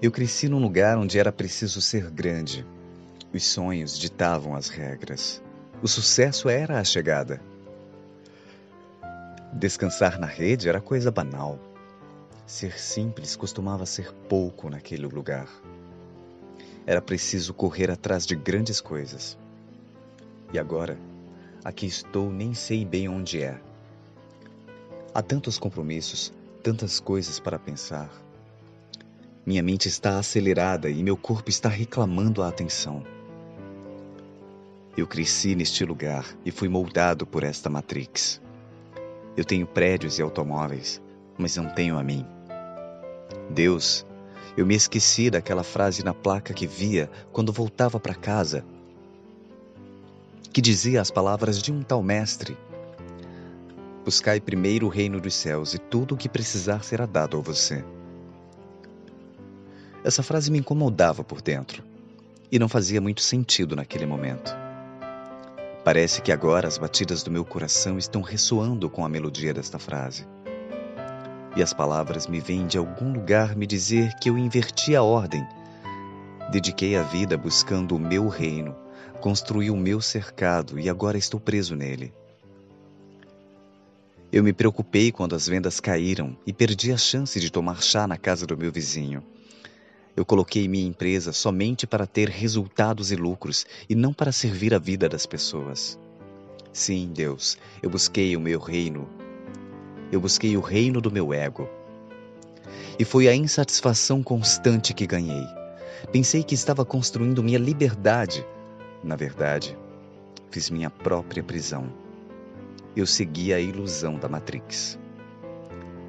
Eu cresci num lugar onde era preciso ser grande. Os sonhos ditavam as regras. O sucesso era a chegada. Descansar na rede era coisa banal. Ser simples costumava ser pouco naquele lugar. Era preciso correr atrás de grandes coisas. E agora, aqui estou, nem sei bem onde é. Há tantos compromissos, tantas coisas para pensar. Minha mente está acelerada e meu corpo está reclamando a atenção. Eu cresci neste lugar e fui moldado por esta Matrix. Eu tenho prédios e automóveis, mas não tenho a mim. Deus, eu me esqueci daquela frase na placa que via quando voltava para casa, que dizia as palavras de um tal mestre: Buscai primeiro o reino dos céus e tudo o que precisar será dado a você. Essa frase me incomodava por dentro e não fazia muito sentido naquele momento. Parece que agora as batidas do meu coração estão ressoando com a melodia desta frase. E as palavras me vêm de algum lugar me dizer que eu inverti a ordem. Dediquei a vida buscando o meu reino, construí o meu cercado e agora estou preso nele. Eu me preocupei quando as vendas caíram e perdi a chance de tomar chá na casa do meu vizinho. Eu coloquei minha empresa somente para ter resultados e lucros e não para servir a vida das pessoas. Sim, Deus, eu busquei o meu reino. Eu busquei o reino do meu ego. E foi a insatisfação constante que ganhei. Pensei que estava construindo minha liberdade. Na verdade, fiz minha própria prisão. Eu segui a ilusão da Matrix.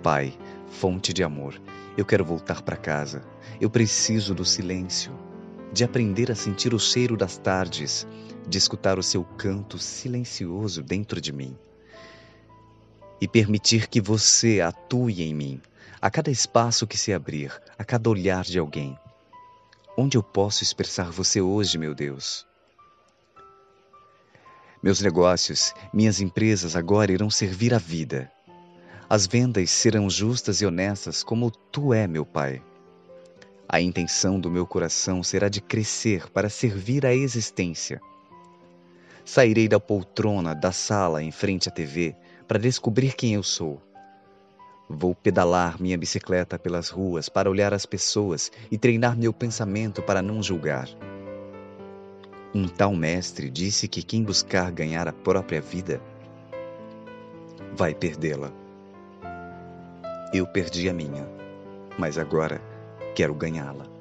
Pai, fonte de amor, eu quero voltar para casa. Eu preciso do silêncio, de aprender a sentir o cheiro das tardes, de escutar o seu canto silencioso dentro de mim. E permitir que você atue em mim, a cada espaço que se abrir, a cada olhar de alguém. Onde eu posso expressar você hoje, meu Deus? Meus negócios, minhas empresas agora irão servir a vida as vendas serão justas e honestas como tu é, meu Pai. A intenção do meu coração será de crescer para servir a existência. Sairei da poltrona da sala em frente à TV para descobrir quem eu sou. Vou pedalar minha bicicleta pelas ruas para olhar as pessoas e treinar meu pensamento para não julgar. Um tal mestre disse que quem buscar ganhar a própria vida vai perdê-la. Eu perdi a minha, mas agora quero ganhá-la.